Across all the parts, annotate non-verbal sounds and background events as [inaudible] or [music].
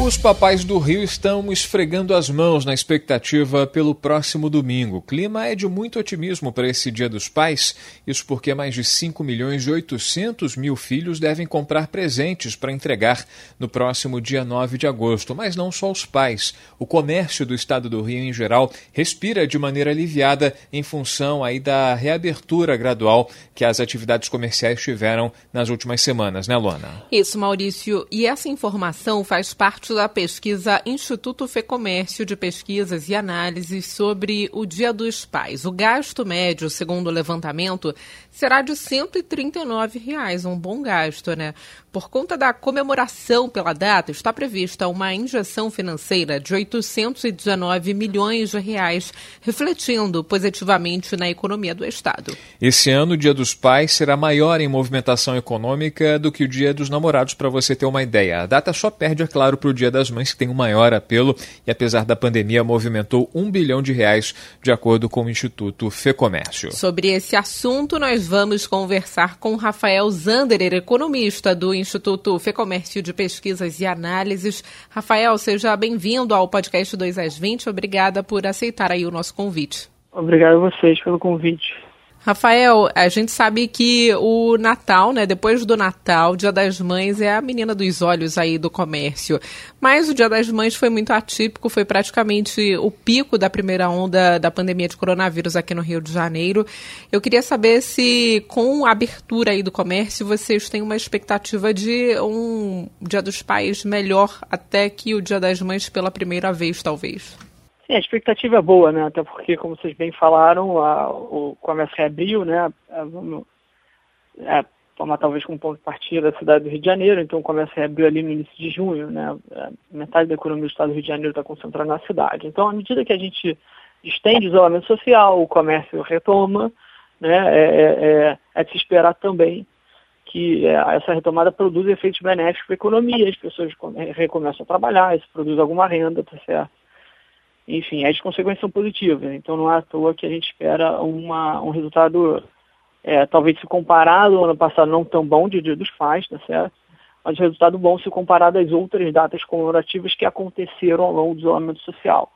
Os papais do Rio estão esfregando as mãos na expectativa pelo próximo domingo. O clima é de muito otimismo para esse Dia dos Pais, isso porque mais de 5 milhões e 800 mil filhos devem comprar presentes para entregar no próximo dia 9 de agosto. Mas não só os pais. O comércio do estado do Rio, em geral, respira de maneira aliviada em função aí da reabertura gradual que as atividades comerciais tiveram nas últimas semanas, né, Luana? Isso, Maurício. E essa informação faz parte parte da pesquisa Instituto Fecomércio de Pesquisas e Análises sobre o Dia dos Pais. O gasto médio, segundo o levantamento, será de 139 reais, um bom gasto, né? Por conta da comemoração pela data, está prevista uma injeção financeira de 819 milhões de reais, refletindo positivamente na economia do Estado. Esse ano, o Dia dos Pais será maior em movimentação econômica do que o Dia dos Namorados, para você ter uma ideia. A data só perde, é claro, para o Dia das Mães, que tem um maior apelo e, apesar da pandemia, movimentou um bilhão de reais, de acordo com o Instituto Fecomércio. Sobre esse assunto, nós vamos conversar com Rafael Zanderer, economista do Instituto Fecomércio de Pesquisas e Análises. Rafael, seja bem-vindo ao podcast 2 às 20. Obrigada por aceitar aí o nosso convite. Obrigado a vocês pelo convite. Rafael, a gente sabe que o Natal, né, depois do Natal, o Dia das Mães é a menina dos olhos aí do comércio. Mas o Dia das Mães foi muito atípico, foi praticamente o pico da primeira onda da pandemia de coronavírus aqui no Rio de Janeiro. Eu queria saber se com a abertura aí do comércio vocês têm uma expectativa de um Dia dos Pais melhor até que o Dia das Mães pela primeira vez, talvez. Sim, a expectativa é boa, né? Até porque, como vocês bem falaram, a, o comércio reabriu, né? Vamos é, tomar talvez como ponto de partida da cidade do Rio de Janeiro, então o comércio reabriu ali no início de junho, né? É, metade da economia do estado do Rio de Janeiro está concentrada na cidade. Então, à medida que a gente estende o isolamento social, o comércio retoma, né? É, é, é, é de se esperar também que é, essa retomada produz efeitos benéficos para a economia, as pessoas recomeçam a trabalhar, isso produz alguma renda, tá certo? Enfim, as consequências são positivas. Então não é à toa que a gente espera uma, um resultado, é, talvez se comparado ao ano passado, não tão bom de Dia dos Pais, tá certo? Mas resultado bom se comparado às outras datas comemorativas que aconteceram ao longo do isolamento social.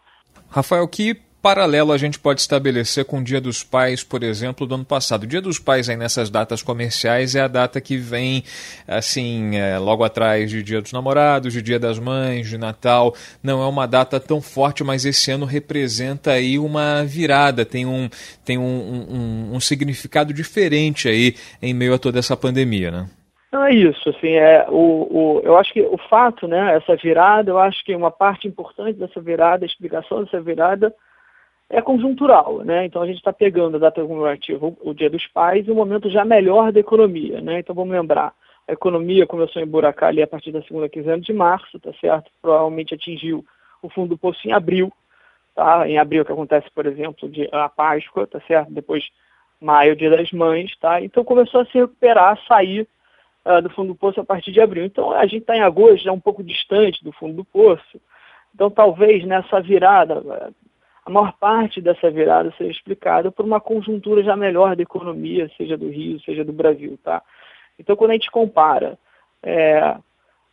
Rafael, que paralelo a gente pode estabelecer com o Dia dos Pais, por exemplo, do ano passado? O Dia dos Pais aí nessas datas comerciais é a data que vem assim é, logo atrás de Dia dos Namorados, de Dia das Mães, de Natal. Não é uma data tão forte, mas esse ano representa aí uma virada, tem um tem um, um, um significado diferente aí em meio a toda essa pandemia, né? Não é isso, assim, é o, o, eu acho que o fato, né, essa virada, eu acho que uma parte importante dessa virada, a explicação dessa virada, é conjuntural, né? Então a gente está pegando a data comemorativa, o, o Dia dos Pais, e um momento já melhor da economia, né? Então vamos lembrar, a economia começou a emburacar ali a partir da segunda quinzena de março, tá certo? Provavelmente atingiu o fundo do poço em abril, tá? Em abril que acontece, por exemplo, a Páscoa, tá certo? Depois maio, Dia das Mães, tá? Então começou a se recuperar, a sair uh, do fundo do poço a partir de abril. Então a gente está em agosto, já um pouco distante do fundo do poço. Então talvez nessa virada, a maior parte dessa virada seja explicada por uma conjuntura já melhor da economia, seja do Rio, seja do Brasil, tá? Então, quando a gente compara é,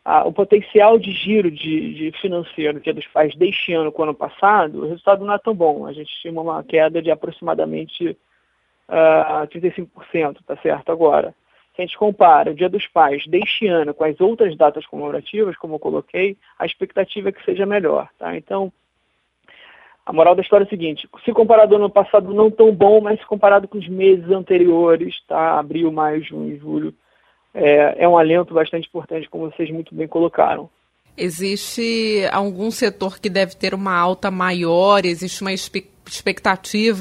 a, o potencial de giro de, de financeiro que é dos pais deste ano com o ano passado, o resultado não é tão bom. A gente estima uma queda de aproximadamente uh, 35%, tá certo? Agora, se a gente compara o Dia dos Pais deste ano com as outras datas comemorativas, como eu coloquei, a expectativa é que seja melhor, tá? Então, a moral da história é a seguinte, se comparado ao ano passado, não tão bom, mas se comparado com os meses anteriores, tá? abril, maio, junho julho, é, é um alento bastante importante, como vocês muito bem colocaram. Existe algum setor que deve ter uma alta maior? Existe uma expectativa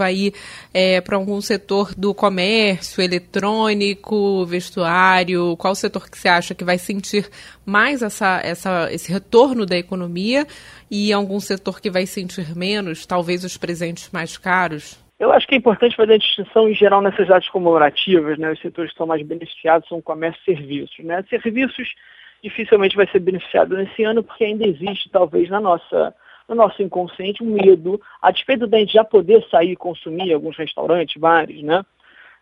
aí é, para algum setor do comércio, eletrônico, vestuário? Qual setor que você acha que vai sentir mais essa, essa, esse retorno da economia e algum setor que vai sentir menos, talvez os presentes mais caros? Eu acho que é importante fazer a distinção em geral nessas datas comemorativas, né? Os setores que são mais beneficiados são comércio e serviços, né? Serviços dificilmente vai ser beneficiado nesse ano porque ainda existe talvez na nossa no nosso inconsciente um medo, a despeito da gente já poder sair e consumir alguns restaurantes, bares, né?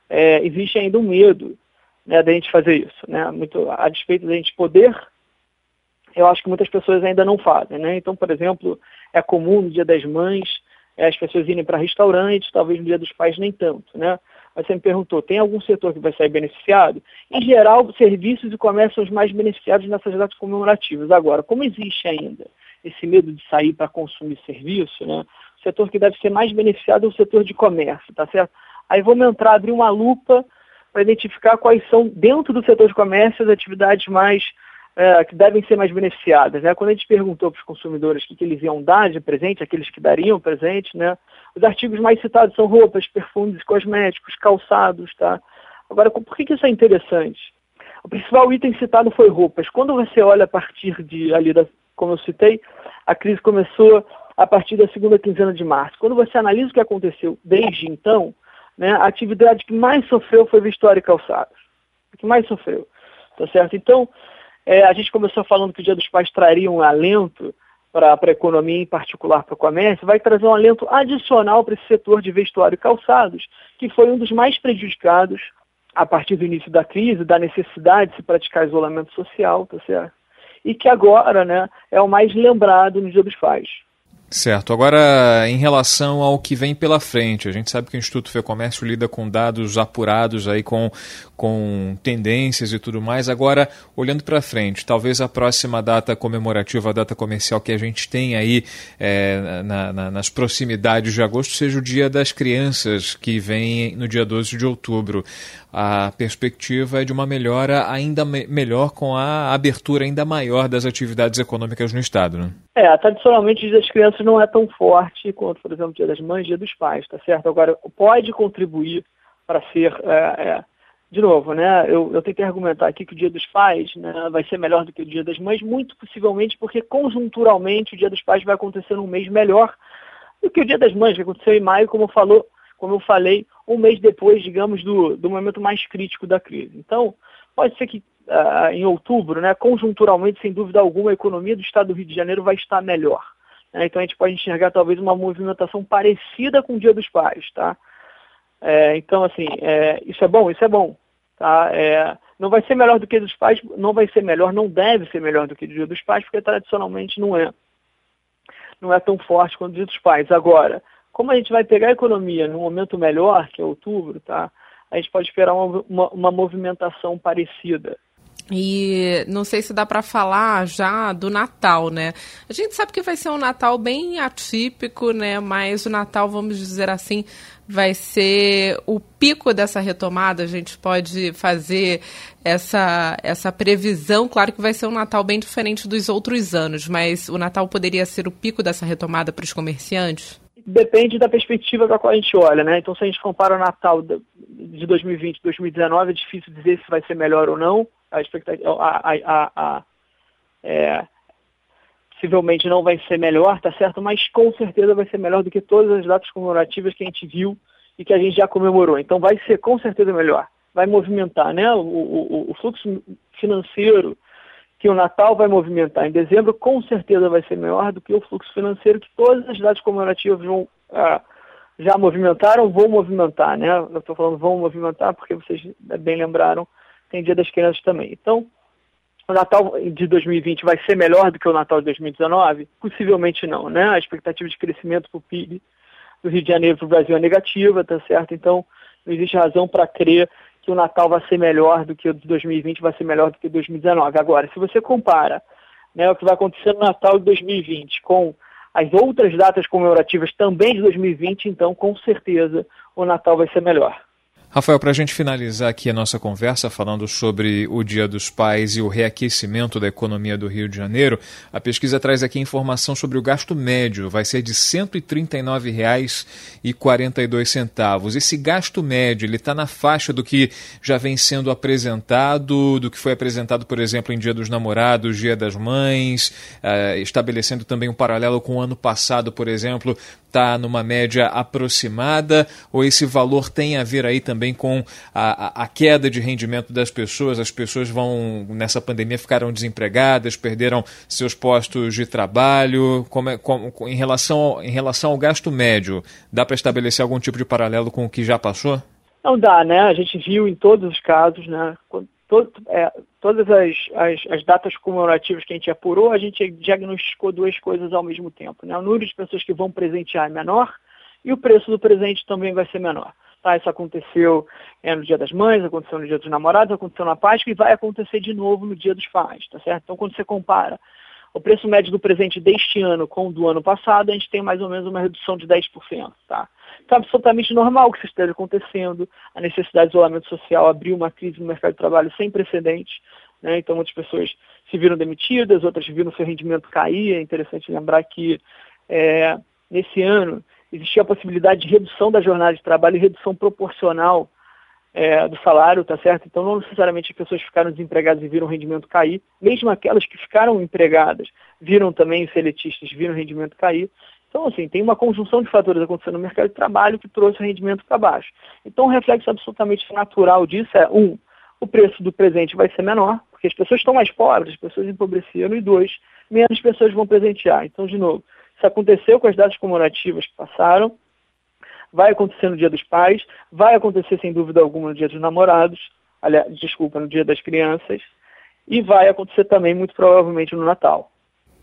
É, existe ainda um medo né, da gente fazer isso, né? Muito, a despeito da gente poder, eu acho que muitas pessoas ainda não fazem, né? Então, por exemplo, é comum no Dia das Mães é, as pessoas irem para restaurantes, talvez no Dia dos Pais nem tanto, né? Mas você me perguntou, tem algum setor que vai sair beneficiado? Em geral, serviços e comércio são os mais beneficiados nessas datas comemorativas. Agora, como existe ainda esse medo de sair para consumir serviço, né? O setor que deve ser mais beneficiado é o setor de comércio, tá certo? Aí vamos entrar, abrir uma lupa para identificar quais são, dentro do setor de comércio, as atividades mais é, que devem ser mais beneficiadas. Né? Quando a gente perguntou para os consumidores o que, que, eles iam dar de presente, aqueles que dariam presente, né? os artigos mais citados são roupas, perfumes, cosméticos, calçados. Tá? Agora, por que, que isso é interessante? O principal item citado foi roupas. Quando você olha a partir de, ali, da, como eu citei, a crise começou a partir da segunda quinzena de março. Quando você analisa o que aconteceu desde então, né, a atividade que mais sofreu foi vestuário e calçados. O que mais sofreu. Tá certo? Então, é, a gente começou falando que o Dia dos Pais traria um alento para a economia, em particular para o comércio, vai trazer um alento adicional para esse setor de vestuário e calçados, que foi um dos mais prejudicados a partir do início da crise, da necessidade de se praticar isolamento social, tá certo? E que agora né, é o mais lembrado no Dia dos Pais. Certo. Agora, em relação ao que vem pela frente, a gente sabe que o Instituto Fecomércio lida com dados apurados aí com, com tendências e tudo mais. Agora, olhando para frente, talvez a próxima data comemorativa, a data comercial que a gente tem aí é, na, na, nas proximidades de agosto, seja o Dia das Crianças, que vem no dia 12 de outubro a perspectiva é de uma melhora ainda me melhor com a abertura ainda maior das atividades econômicas no Estado. Né? É, tradicionalmente o Dia das Crianças não é tão forte quanto, por exemplo, o Dia das Mães, Dia dos Pais, tá certo? Agora, pode contribuir para ser, é, é, de novo, né, eu, eu, que argumentar aqui que o Dia dos Pais né, vai ser melhor do que o Dia das Mães, muito possivelmente porque conjunturalmente o Dia dos Pais vai acontecer num mês melhor do que o Dia das Mães, que aconteceu em maio, como falou como eu falei, um mês depois, digamos, do, do momento mais crítico da crise. Então, pode ser que uh, em outubro, né, conjunturalmente, sem dúvida alguma, a economia do estado do Rio de Janeiro vai estar melhor. Né? Então, a gente pode enxergar talvez uma movimentação parecida com o Dia dos Pais. Tá? É, então, assim, é, isso é bom? Isso é bom. Tá? É, não vai ser melhor do que o dos pais, não vai ser melhor, não deve ser melhor do que o Dia dos Pais, porque tradicionalmente não é. Não é tão forte quanto o Dia dos Pais. Agora, como a gente vai pegar a economia num momento melhor, que é outubro, tá? a gente pode esperar uma, uma, uma movimentação parecida. E não sei se dá para falar já do Natal, né? A gente sabe que vai ser um Natal bem atípico, né? Mas o Natal, vamos dizer assim, vai ser o pico dessa retomada. A gente pode fazer essa, essa previsão. Claro que vai ser um Natal bem diferente dos outros anos, mas o Natal poderia ser o pico dessa retomada para os comerciantes? depende da perspectiva da qual a gente olha, né? Então, se a gente compara o Natal de 2020 e 2019, é difícil dizer se vai ser melhor ou não. A expectativa, a, a, a, é, possivelmente não vai ser melhor, tá certo? Mas com certeza vai ser melhor do que todas as datas comemorativas que a gente viu e que a gente já comemorou. Então, vai ser com certeza melhor. Vai movimentar, né? O, o, o fluxo financeiro que o Natal vai movimentar em dezembro, com certeza vai ser maior do que o fluxo financeiro que todas as cidades comemorativas vão, já movimentaram, vão movimentar, né? Eu estou falando vão movimentar porque vocês bem lembraram, tem Dia das Crianças também. Então, o Natal de 2020 vai ser melhor do que o Natal de 2019? Possivelmente não, né? A expectativa de crescimento para o PIB do Rio de Janeiro para o Brasil é negativa, tá certo? Então, não existe razão para crer que o Natal vai ser melhor do que o de 2020, vai ser melhor do que 2019. Agora, se você compara né, o que vai acontecer no Natal de 2020 com as outras datas comemorativas também de 2020, então com certeza o Natal vai ser melhor. Rafael, para a gente finalizar aqui a nossa conversa falando sobre o Dia dos Pais e o reaquecimento da economia do Rio de Janeiro, a pesquisa traz aqui informação sobre o gasto médio, vai ser de R$ 139,42. Esse gasto médio ele está na faixa do que já vem sendo apresentado, do que foi apresentado, por exemplo, em Dia dos Namorados, Dia das Mães, uh, estabelecendo também um paralelo com o ano passado, por exemplo, está numa média aproximada, ou esse valor tem a ver aí também também com a, a, queda de rendimento das pessoas. As pessoas vão, nessa pandemia, ficaram desempregadas, perderam seus postos de trabalho. Como é, como, em, relação, em relação ao gasto médio, dá para estabelecer algum tipo de paralelo com o que já passou? Não dá, né? A gente viu em todos os casos, né? Todo, é, todas as, as, as, datas comemorativas que a gente apurou, a gente diagnosticou duas coisas ao mesmo tempo. Né? O número de pessoas que vão presentear é menor e o preço do presente também vai ser menor. Tá? Isso aconteceu é, no Dia das Mães, aconteceu no Dia dos Namorados, aconteceu na Páscoa e vai acontecer de novo no Dia dos Pais, tá certo? Então, quando você compara o preço médio do presente deste ano com o do ano passado, a gente tem mais ou menos uma redução de 10%, tá? Então, é absolutamente normal que isso esteja acontecendo. A necessidade de isolamento social abriu uma crise no mercado de trabalho sem precedentes. Né? Então, muitas pessoas se viram demitidas, outras viram seu rendimento cair. É interessante lembrar que é, nesse ano existia a possibilidade de redução da jornada de trabalho e redução proporcional é, do salário, tá certo? Então, não necessariamente as pessoas ficaram desempregadas e viram o rendimento cair, mesmo aquelas que ficaram empregadas viram também os seletistas, viram o rendimento cair. Então, assim, tem uma conjunção de fatores acontecendo no mercado de trabalho que trouxe o rendimento para baixo. Então, um reflexo absolutamente natural disso é, um, o preço do presente vai ser menor, porque as pessoas estão mais pobres, as pessoas empobreceram, e dois, menos pessoas vão presentear. Então, de novo, isso aconteceu com as datas comemorativas que passaram, vai acontecer no Dia dos Pais, vai acontecer sem dúvida alguma no Dia dos Namorados, aliás, desculpa, no Dia das Crianças, e vai acontecer também muito provavelmente no Natal.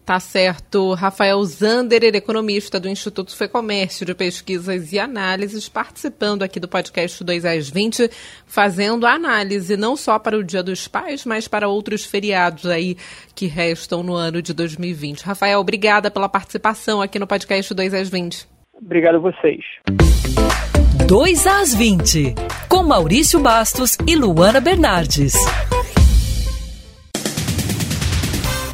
Tá certo. Rafael Zander, economista do Instituto Fecomércio de Pesquisas e Análises, participando aqui do podcast 2 às 20, fazendo a análise não só para o Dia dos Pais, mas para outros feriados aí que restam no ano de 2020. Rafael, obrigada pela participação aqui no podcast 2 às 20. Obrigado a vocês. 2 às 20, com Maurício Bastos e Luana Bernardes.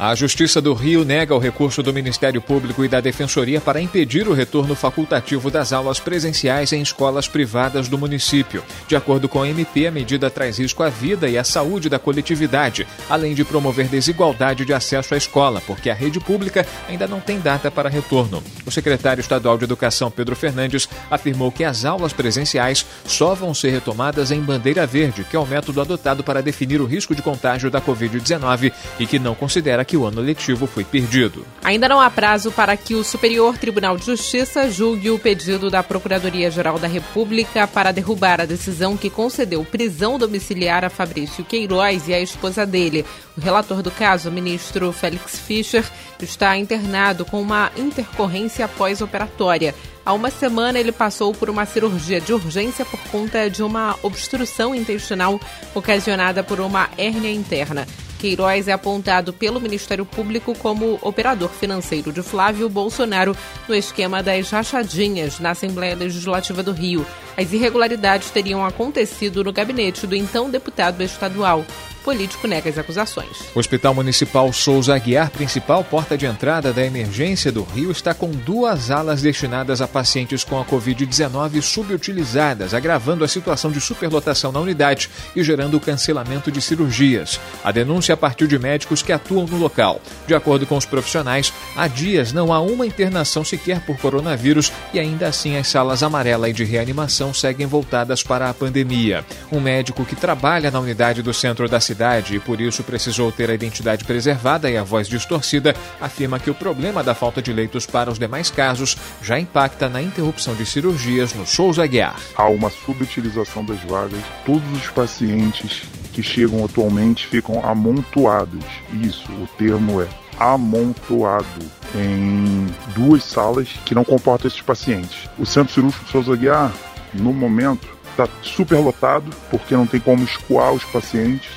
A Justiça do Rio nega o recurso do Ministério Público e da Defensoria para impedir o retorno facultativo das aulas presenciais em escolas privadas do município. De acordo com a MP, a medida traz risco à vida e à saúde da coletividade, além de promover desigualdade de acesso à escola, porque a rede pública ainda não tem data para retorno. O secretário estadual de Educação, Pedro Fernandes, afirmou que as aulas presenciais só vão ser retomadas em bandeira verde, que é o método adotado para definir o risco de contágio da Covid-19 e que não considera que o ano letivo foi perdido. Ainda não há prazo para que o Superior Tribunal de Justiça julgue o pedido da Procuradoria-Geral da República para derrubar a decisão que concedeu prisão domiciliar a Fabrício Queiroz e a esposa dele. O relator do caso, o ministro Félix Fischer, está internado com uma intercorrência pós-operatória. Há uma semana ele passou por uma cirurgia de urgência por conta de uma obstrução intestinal ocasionada por uma hérnia interna. Queiroz é apontado pelo Ministério Público como operador financeiro de Flávio Bolsonaro no esquema das rachadinhas na Assembleia Legislativa do Rio. As irregularidades teriam acontecido no gabinete do então deputado estadual político nega as acusações. O Hospital Municipal Souza Aguiar, principal porta de entrada da emergência do Rio, está com duas alas destinadas a pacientes com a Covid-19 subutilizadas, agravando a situação de superlotação na unidade e gerando o cancelamento de cirurgias. A denúncia a partir de médicos que atuam no local. De acordo com os profissionais, há dias não há uma internação sequer por coronavírus e ainda assim as salas amarela e de reanimação seguem voltadas para a pandemia. Um médico que trabalha na unidade do centro da cidade e por isso precisou ter a identidade preservada e a voz distorcida, afirma que o problema da falta de leitos para os demais casos já impacta na interrupção de cirurgias no Souza Guiar. Há uma subutilização das vagas. Todos os pacientes que chegam atualmente ficam amontoados. Isso, o termo é amontoado em duas salas que não comportam esses pacientes. O Centro Cirúrgico Souza Guiar, no momento, está super lotado porque não tem como escoar os pacientes.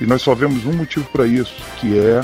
E nós só vemos um motivo para isso, que é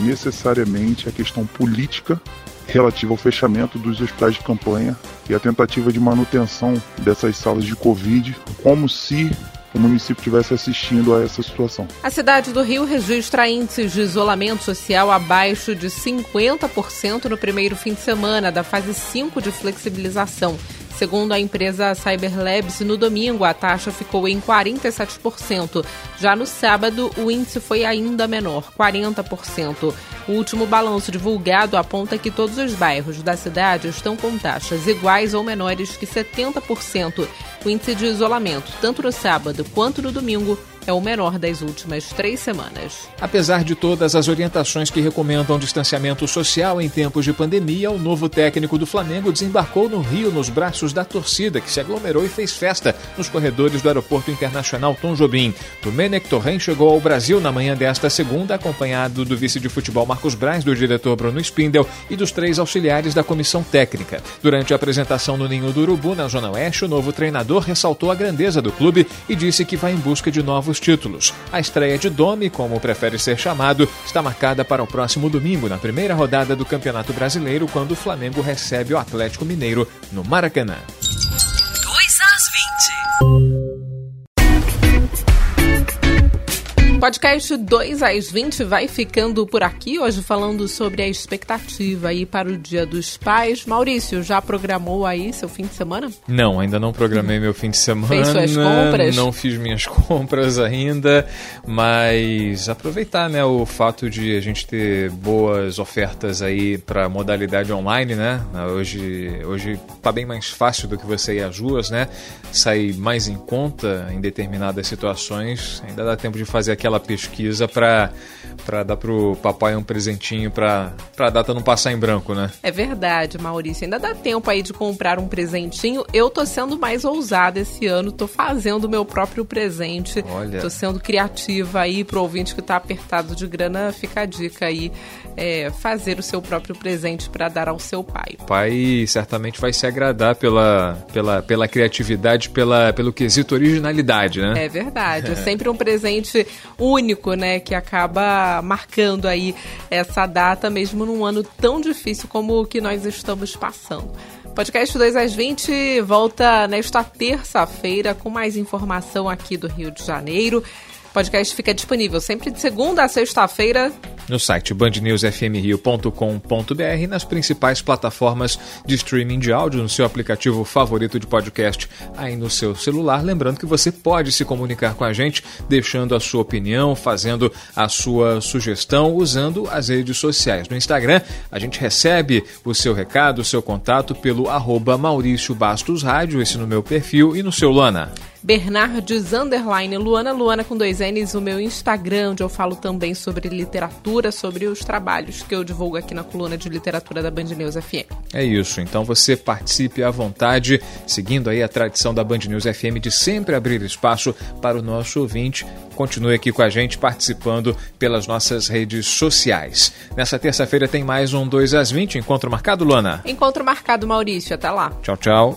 necessariamente a questão política relativa ao fechamento dos hospitais de campanha e a tentativa de manutenção dessas salas de Covid, como se o município estivesse assistindo a essa situação. A cidade do Rio registra índices de isolamento social abaixo de 50% no primeiro fim de semana da fase 5 de flexibilização Segundo a empresa Cyberlabs, no domingo a taxa ficou em 47%. Já no sábado, o índice foi ainda menor, 40%. O último balanço divulgado aponta que todos os bairros da cidade estão com taxas iguais ou menores que 70%. O índice de isolamento, tanto no sábado quanto no domingo, é o menor das últimas três semanas. Apesar de todas as orientações que recomendam distanciamento social em tempos de pandemia, o novo técnico do Flamengo desembarcou no Rio nos braços da torcida, que se aglomerou e fez festa nos corredores do Aeroporto Internacional Tom Jobim. Domenech Torren chegou ao Brasil na manhã desta segunda, acompanhado do vice de futebol Marcos Braz, do diretor Bruno Spindel e dos três auxiliares da comissão técnica. Durante a apresentação no Ninho do Urubu, na Zona Oeste, o novo treinador ressaltou a grandeza do clube e disse que vai em busca de novos títulos. A estreia de Domi, como prefere ser chamado, está marcada para o próximo domingo, na primeira rodada do Campeonato Brasileiro, quando o Flamengo recebe o Atlético Mineiro no Maracanã. Podcast 2 às 20 vai ficando por aqui, hoje falando sobre a expectativa aí para o Dia dos Pais. Maurício, já programou aí seu fim de semana? Não, ainda não programei meu fim de semana. Fez suas compras? Não fiz minhas [laughs] compras ainda, mas aproveitar, né, o fato de a gente ter boas ofertas aí para modalidade online, né? Hoje, hoje tá bem mais fácil do que você ir às ruas, né? Sair mais em conta em determinadas situações. Ainda dá tempo de fazer aquela aquela pesquisa para para dar pro papai um presentinho para a data não passar em branco, né? É verdade, Maurício. Ainda dá tempo aí de comprar um presentinho. Eu tô sendo mais ousada esse ano, tô fazendo o meu próprio presente. Olha. Tô sendo criativa aí pro ouvinte que tá apertado de grana, fica a dica aí. É, fazer o seu próprio presente para dar ao seu pai. O pai certamente vai se agradar pela, pela, pela criatividade, pela, pelo quesito originalidade, né? É verdade. É [laughs] sempre um presente único, né? Que acaba marcando aí essa data, mesmo num ano tão difícil como o que nós estamos passando. Podcast 2 às 20 volta nesta terça-feira com mais informação aqui do Rio de Janeiro. O podcast fica disponível sempre de segunda a sexta-feira no site bandnewsfmrio.com.br nas principais plataformas de streaming de áudio, no seu aplicativo favorito de podcast aí no seu celular. Lembrando que você pode se comunicar com a gente, deixando a sua opinião, fazendo a sua sugestão, usando as redes sociais. No Instagram, a gente recebe o seu recado, o seu contato pelo arroba Maurício Bastos Rádio, esse no meu perfil, e no seu Lana. Bernardes Underline Luana, Luana com dois N's, o meu Instagram, onde eu falo também sobre literatura, sobre os trabalhos que eu divulgo aqui na coluna de literatura da Band News FM. É isso, então você participe à vontade, seguindo aí a tradição da Band News FM de sempre abrir espaço para o nosso ouvinte. Continue aqui com a gente participando pelas nossas redes sociais. Nessa terça-feira tem mais um 2 às 20, encontro marcado, Luana? Encontro marcado, Maurício, até lá. Tchau, tchau.